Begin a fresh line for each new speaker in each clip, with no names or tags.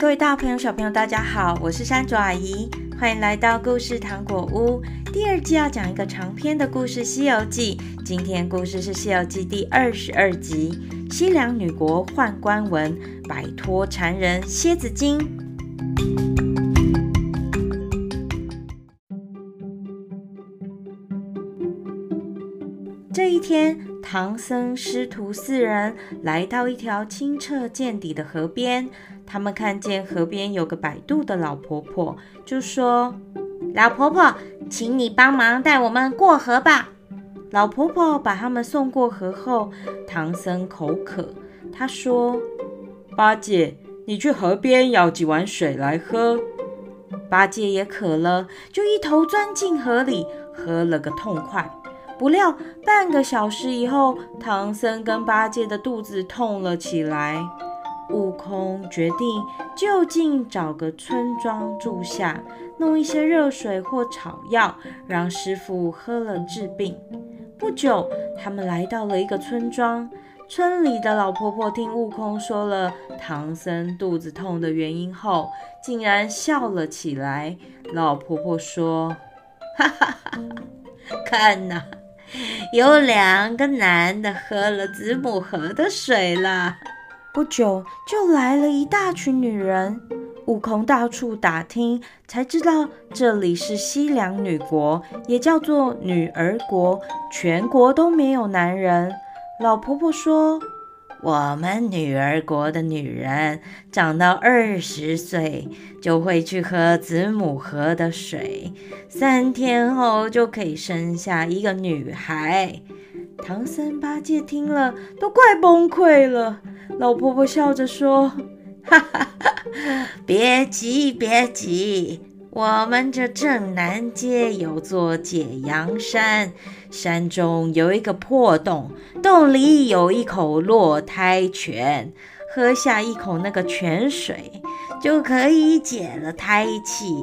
各位大朋友、小朋友，大家好，我是山竹阿姨，欢迎来到故事糖果屋。第二季要讲一个长篇的故事《西游记》，今天故事是《西游记》第二十二集：西凉女国宦官文，摆脱缠人蝎子精。这一天，唐僧师徒四人来到一条清澈见底的河边。他们看见河边有个摆渡的老婆婆，就说：“老婆婆，请你帮忙带我们过河吧。”老婆婆把他们送过河后，唐僧口渴，他说：“八戒，你去河边舀几碗水来喝。”八戒也渴了，就一头钻进河里，喝了个痛快。不料半个小时以后，唐僧跟八戒的肚子痛了起来。悟空决定就近找个村庄住下，弄一些热水或草药，让师傅喝了治病。不久，他们来到了一个村庄。村里的老婆婆听悟空说了唐僧肚子痛的原因后，竟然笑了起来。老婆婆说：“哈哈哈，哈看呐，有两个男的喝了子母河的水了。”不久，就来了一大群女人。悟空到处打听，才知道这里是西凉女国，也叫做女儿国，全国都没有男人。老婆婆说：“我们女儿国的女人长到二十岁，就会去喝子母河的水，三天后就可以生下一个女孩。”唐僧、八戒听了都快崩溃了。老婆婆笑着说：“哈哈哈，别急，别急，我们这正南街有座解阳山，山中有一个破洞，洞里有一口落胎泉，喝下一口那个泉水，就可以解了胎气。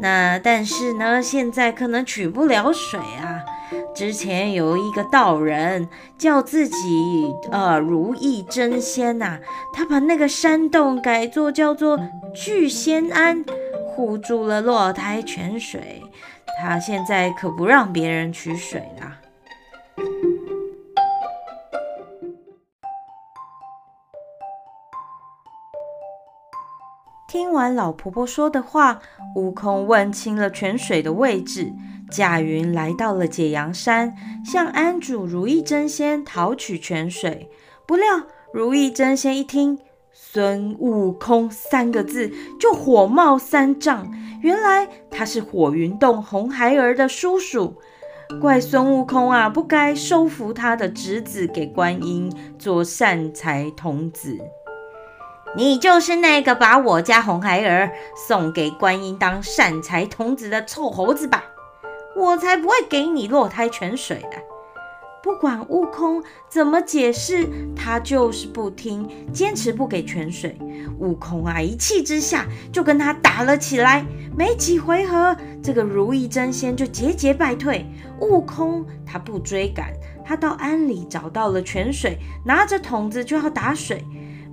那但是呢，现在可能取不了水啊。”之前有一个道人叫自己呃如意真仙呐、他把那个山洞改作叫做聚仙庵，护住了落胎泉水。他现在可不让别人取水啦。听完老婆婆说的话，悟空问清了泉水的位置。驾云来到了解阳山，向庵主如意真仙讨取泉水。不料如意真仙一听“孙悟空”三个字，就火冒三丈。原来他是火云洞红孩儿的叔叔，怪孙悟空啊，不该收服他的侄子给观音做善财童子。你就是那个把我家红孩儿送给观音当善财童子的臭猴子吧？我才不会给你落胎泉水的！不管悟空怎么解释，他就是不听，坚持不给泉水。悟空啊，一气之下就跟他打了起来。没几回合，这个如意真仙就节节败退。悟空他不追赶，他到庵里找到了泉水，拿着桶子就要打水。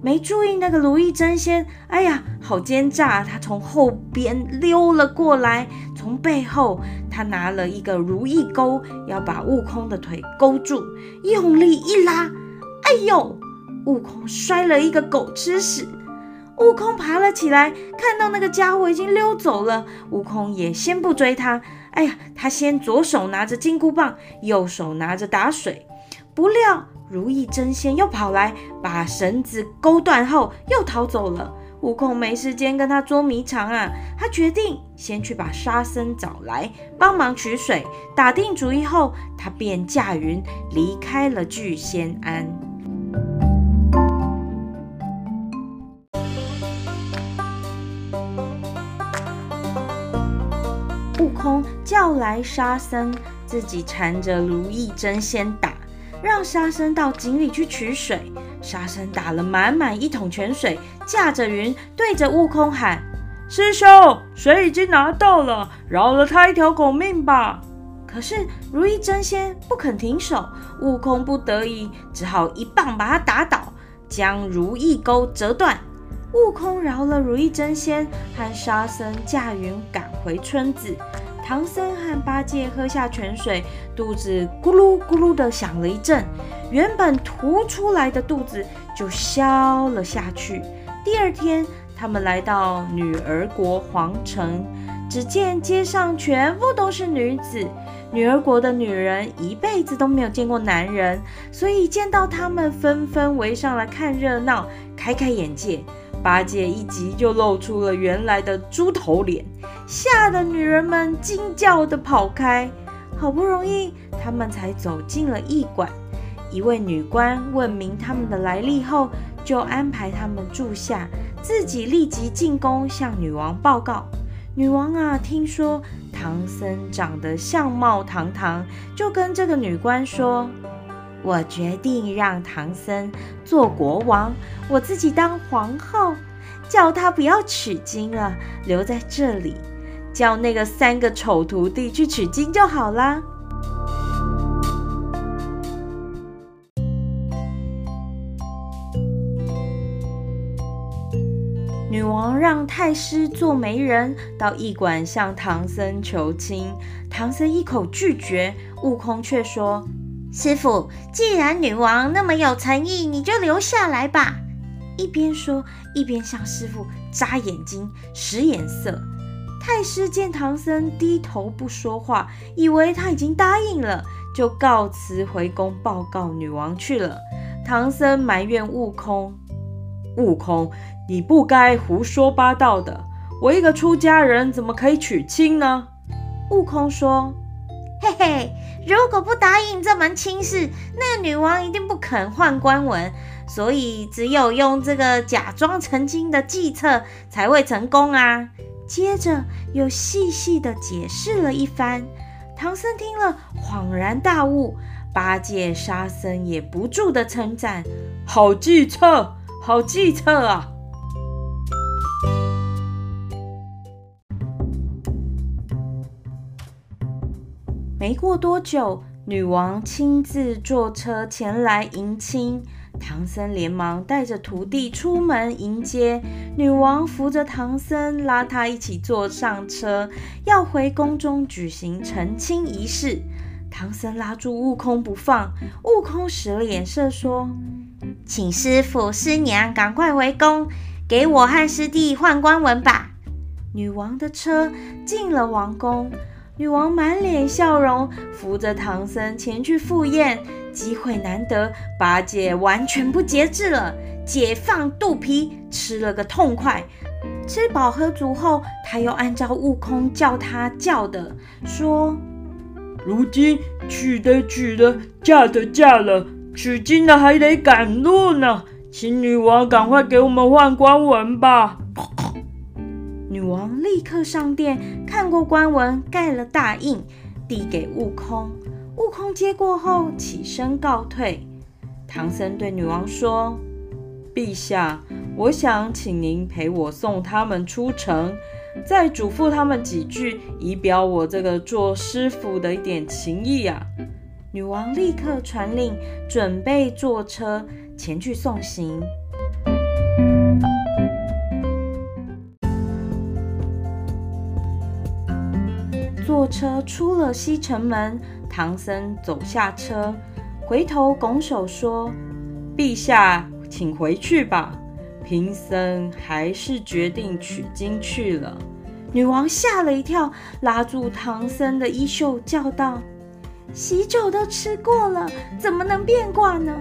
没注意那个如意真仙，哎呀，好奸诈！他从后边溜了过来，从背后他拿了一个如意钩，要把悟空的腿勾住，用力一拉，哎呦，悟空摔了一个狗吃屎。悟空爬了起来，看到那个家伙已经溜走了，悟空也先不追他。哎呀，他先左手拿着金箍棒，右手拿着打水，不料。如意真仙又跑来，把绳子勾断后又逃走了。悟空没时间跟他捉迷藏啊，他决定先去把沙僧找来帮忙取水。打定主意后，他便驾云离开了聚仙庵。悟空叫来沙僧，自己缠着如意真仙打。让沙僧到井里去取水。沙僧打了满满一桶泉水，驾着云对着悟空喊：“师兄，水已经拿到了，饶了他一条狗命吧。”可是如意真仙不肯停手，悟空不得已只好一棒把他打倒，将如意钩折断。悟空饶了如意真仙和沙僧驾云赶回村子。唐僧和八戒喝下泉水，肚子咕噜咕噜的响了一阵，原本凸出来的肚子就消了下去。第二天，他们来到女儿国皇城，只见街上全部都是女子。女儿国的女人一辈子都没有见过男人，所以见到他们纷纷围上来看热闹，开开眼界。八戒一急就露出了原来的猪头脸，吓得女人们惊叫地跑开。好不容易，他们才走进了驿馆。一位女官问明他们的来历后，就安排他们住下，自己立即进宫向女王报告。女王啊，听说唐僧长得相貌堂堂，就跟这个女官说。我决定让唐僧做国王，我自己当皇后，叫他不要取经了，留在这里，叫那个三个丑徒弟去取经就好啦。女王让太师做媒人到驿馆向唐僧求亲，唐僧一口拒绝，悟空却说。师傅，既然女王那么有诚意，你就留下来吧。一边说，一边向师傅眨眼睛、使眼色。太师见唐僧低头不说话，以为他已经答应了，就告辞回宫报告女王去了。唐僧埋怨悟空：“悟空，你不该胡说八道的。我一个出家人怎么可以娶亲呢？”悟空说：“嘿嘿。”如果不答应这门亲事，那个女王一定不肯换官文，所以只有用这个假装成亲的计策才会成功啊。接着又细细的解释了一番，唐僧听了恍然大悟，八戒、沙僧也不住的称赞：好计策，好计策啊！没过多久，女王亲自坐车前来迎亲。唐僧连忙带着徒弟出门迎接。女王扶着唐僧，拉他一起坐上车，要回宫中举行成亲仪式。唐僧拉住悟空不放，悟空使了眼色说：“请师傅师娘赶快回宫，给我和师弟换官文吧。”女王的车进了王宫。女王满脸笑容，扶着唐僧前去赴宴。机会难得，八戒完全不节制了，解放肚皮吃了个痛快。吃饱喝足后，他又按照悟空叫他叫的说：“如今娶的娶了，嫁的嫁了，取经的还得赶路呢，请女王赶快给我们换官文吧。”王立刻上殿看过官文，盖了大印，递给悟空。悟空接过后起身告退。唐僧对女王说：“陛下，我想请您陪我送他们出城，再嘱咐他们几句，以表我这个做师傅的一点情意啊。”女王立刻传令，准备坐车前去送行。坐车出了西城门，唐僧走下车，回头拱手说：“陛下，请回去吧，贫僧还是决定取经去了。”女王吓了一跳，拉住唐僧的衣袖，叫道：“喜酒都吃过了，怎么能变卦呢？”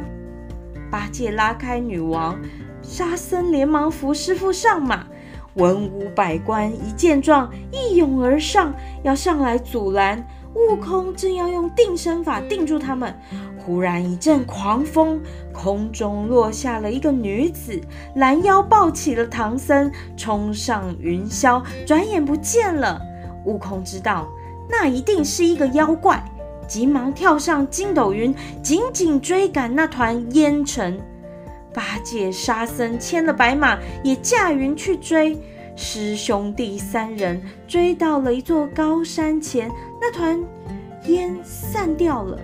八戒拉开女王，沙僧连忙扶师傅上马。文武百官一见状，一拥而上，要上来阻拦。悟空正要用定身法定住他们，忽然一阵狂风，空中落下了一个女子，拦腰抱起了唐僧，冲上云霄，转眼不见了。悟空知道那一定是一个妖怪，急忙跳上筋斗云，紧紧追赶那团烟尘。八戒、沙僧牵了白马，也驾云去追。师兄弟三人追到了一座高山前，那团烟散掉了。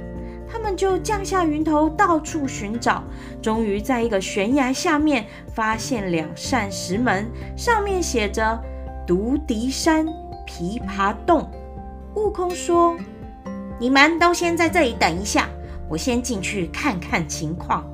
他们就降下云头，到处寻找，终于在一个悬崖下面发现两扇石门，上面写着“独敌山琵琶洞”。悟空说：“你们都先在这里等一下，我先进去看看情况。”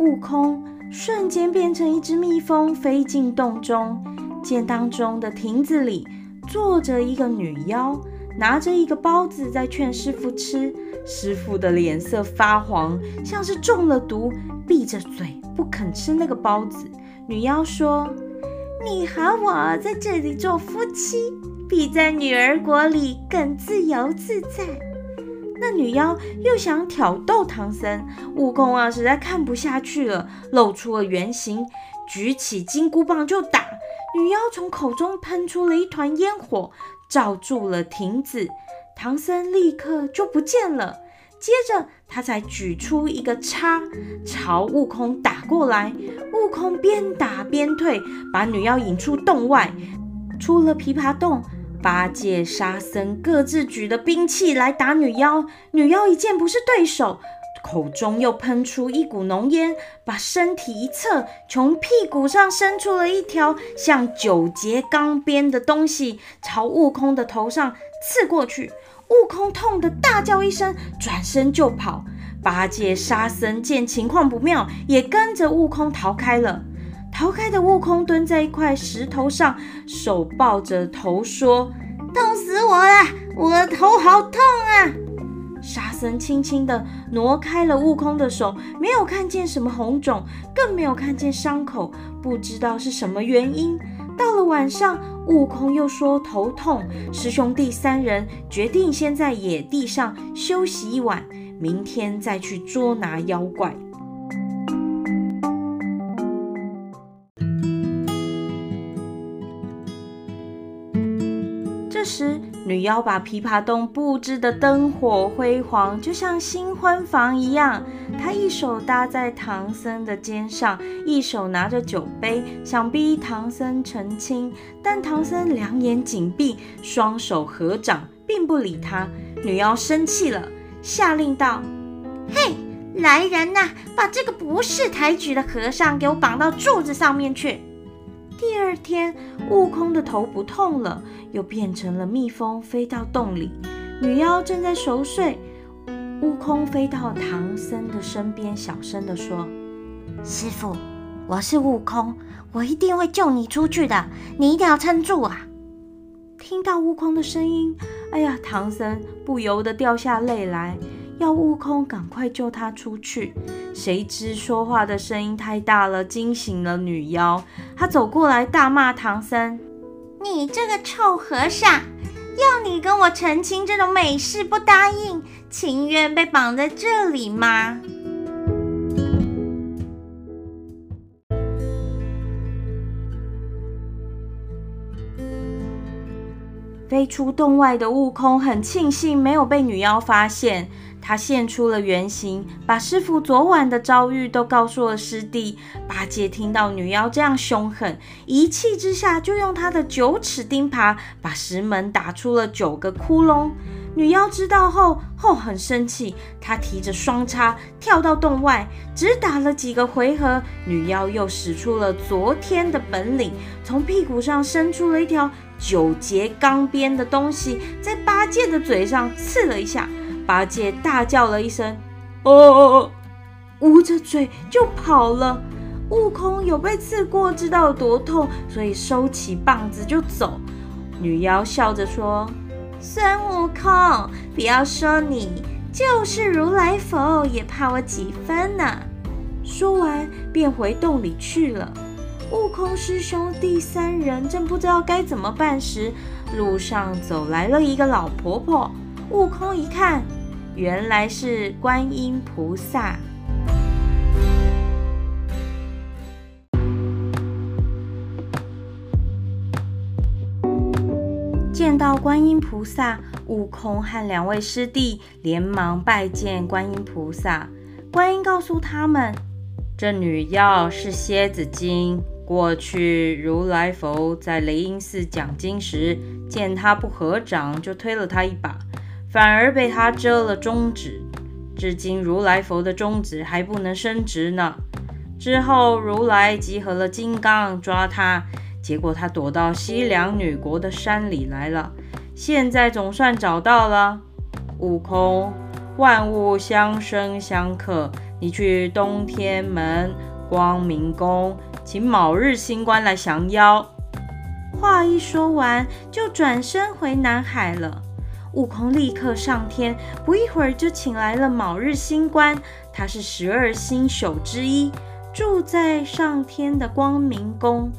悟空瞬间变成一只蜜蜂，飞进洞中。见当中的亭子里坐着一个女妖，拿着一个包子在劝师傅吃。师傅的脸色发黄，像是中了毒，闭着嘴不肯吃那个包子。女妖说：“你和我在这里做夫妻，比在女儿国里更自由自在。”那女妖又想挑逗唐僧，悟空啊，实在看不下去了，露出了原形，举起金箍棒就打。女妖从口中喷出了一团烟火，罩住了亭子，唐僧立刻就不见了。接着，他才举出一个叉，朝悟空打过来。悟空边打边退，把女妖引出洞外，出了琵琶洞。八戒、沙僧各自举的兵器来打女妖，女妖一见不是对手，口中又喷出一股浓烟，把身体一侧，从屁股上伸出了一条像九节钢鞭的东西，朝悟空的头上刺过去。悟空痛得大叫一声，转身就跑。八戒、沙僧见情况不妙，也跟着悟空逃开了。逃开的悟空蹲在一块石头上，手抱着头说：“痛死我了，我的头好痛啊！”沙僧轻轻地挪开了悟空的手，没有看见什么红肿，更没有看见伤口，不知道是什么原因。到了晚上，悟空又说头痛，师兄弟三人决定先在野地上休息一晚，明天再去捉拿妖怪。时，女妖把琵琶洞布置的灯火辉煌，就像新婚房一样。她一手搭在唐僧的肩上，一手拿着酒杯，想逼唐僧成亲。但唐僧两眼紧闭，双手合掌，并不理她。女妖生气了，下令道：“嘿，来人呐，把这个不识抬举的和尚给我绑到柱子上面去！”第二天，悟空的头不痛了，又变成了蜜蜂，飞到洞里。女妖正在熟睡，悟空飞到唐僧的身边，小声地说：“师傅，我是悟空，我一定会救你出去的，你一定要撑住啊！”听到悟空的声音，哎呀，唐僧不由得掉下泪来。要悟空赶快救他出去，谁知说话的声音太大了，惊醒了女妖。她走过来大骂唐僧：“你这个臭和尚，要你跟我成亲这种美事不答应，情愿被绑在这里吗？”飞出洞外的悟空很庆幸没有被女妖发现。他现出了原形，把师傅昨晚的遭遇都告诉了师弟。八戒听到女妖这样凶狠，一气之下就用他的九齿钉耙把石门打出了九个窟窿。女妖知道后，后很生气，她提着双叉跳到洞外，只打了几个回合，女妖又使出了昨天的本领，从屁股上伸出了一条九节钢鞭的东西，在八戒的嘴上刺了一下。八戒大叫了一声：“哦！”捂着嘴就跑了。悟空有被刺过，知道有多痛，所以收起棒子就走。女妖笑着说：“孙悟空，不要说你，就是如来佛也怕我几分呢。”说完便回洞里去了。悟空师兄弟三人正不知道该怎么办时，路上走来了一个老婆婆。悟空一看。原来是观音菩萨。见到观音菩萨，悟空和两位师弟连忙拜见观音菩萨。观音告诉他们，这女妖是蝎子精，过去如来佛在雷音寺讲经时，见他不合掌，就推了他一把，反而被他折了中指。至今如来佛的中指还不能伸直呢。之后如来集合了金刚抓他，结果他躲到西凉女国的山里来了。现在总算找到了。悟空，万物相生相克，你去东天门、光明宫，请卯日星官来降妖。
话一说完，就转身回南海了。悟空立刻上天，不一会儿就请来了卯日星官，他是十二星宿之一。住在上天的光明宫，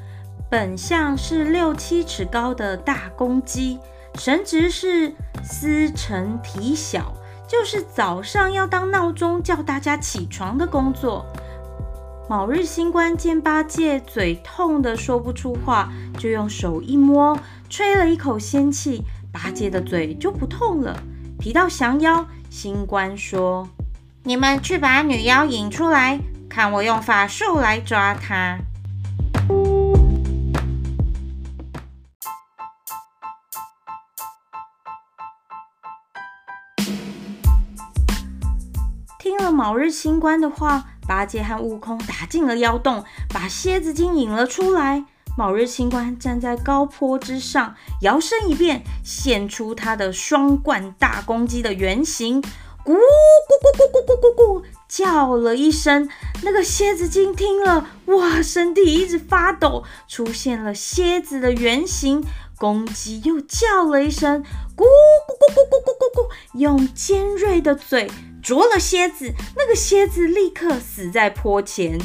本相是六七尺高的大公鸡，神职是司晨提晓，就是早上要当闹钟叫大家起床的工作。卯日星官见八戒嘴痛的说不出话，就用手一摸，吹了一口仙气，八戒的嘴就不痛了。提到降妖，星官说：“你们去把女妖引出来。”看我用法术来抓她！听了卯日星官的话，八戒和悟空打进了妖洞，把蝎子精引了出来。卯日星官站在高坡之上，摇身一变，现出他的双冠大公鸡的原形。咕咕咕咕咕咕咕咕，叫了一声，那个蝎子精听了，哇，身体一直发抖，出现了蝎子的原形。公鸡又叫了一声，咕咕咕咕咕咕咕咕，用尖锐的嘴啄了蝎子，那个蝎子立刻死在坡前。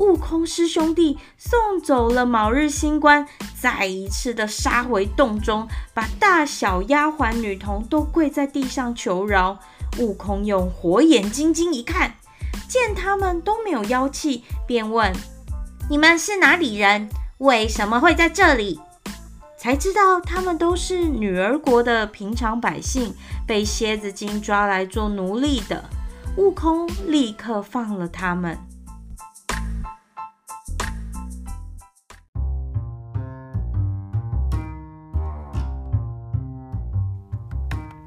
悟空师兄弟送走了卯日星官，再一次的杀回洞中，把大小丫鬟女童都跪在地上求饶。悟空用火眼金睛一看，见他们都没有妖气，便问：“你们是哪里人？为什么会在这里？”才知道他们都是女儿国的平常百姓，被蝎子精抓来做奴隶的。悟空立刻放了他们。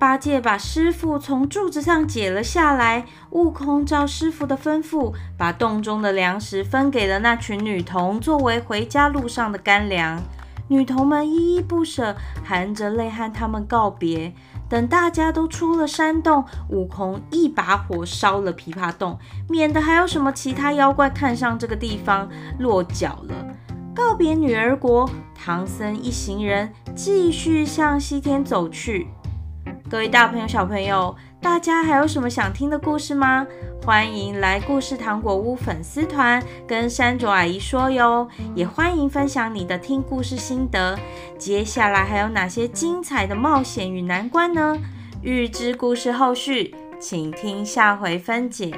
八戒把师傅从柱子上解了下来，悟空照师傅的吩咐，把洞中的粮食分给了那群女童，作为回家路上的干粮。女童们依依不舍，含着泪和他们告别。等大家都出了山洞，悟空一把火烧了琵琶洞，免得还有什么其他妖怪看上这个地方落脚了。告别女儿国，唐僧一行人继续向西天走去。各位大朋友、小朋友，大家还有什么想听的故事吗？欢迎来故事糖果屋粉丝团跟山卓阿姨说哟，也欢迎分享你的听故事心得。接下来还有哪些精彩的冒险与难关呢？预知故事后续，请听下回分解。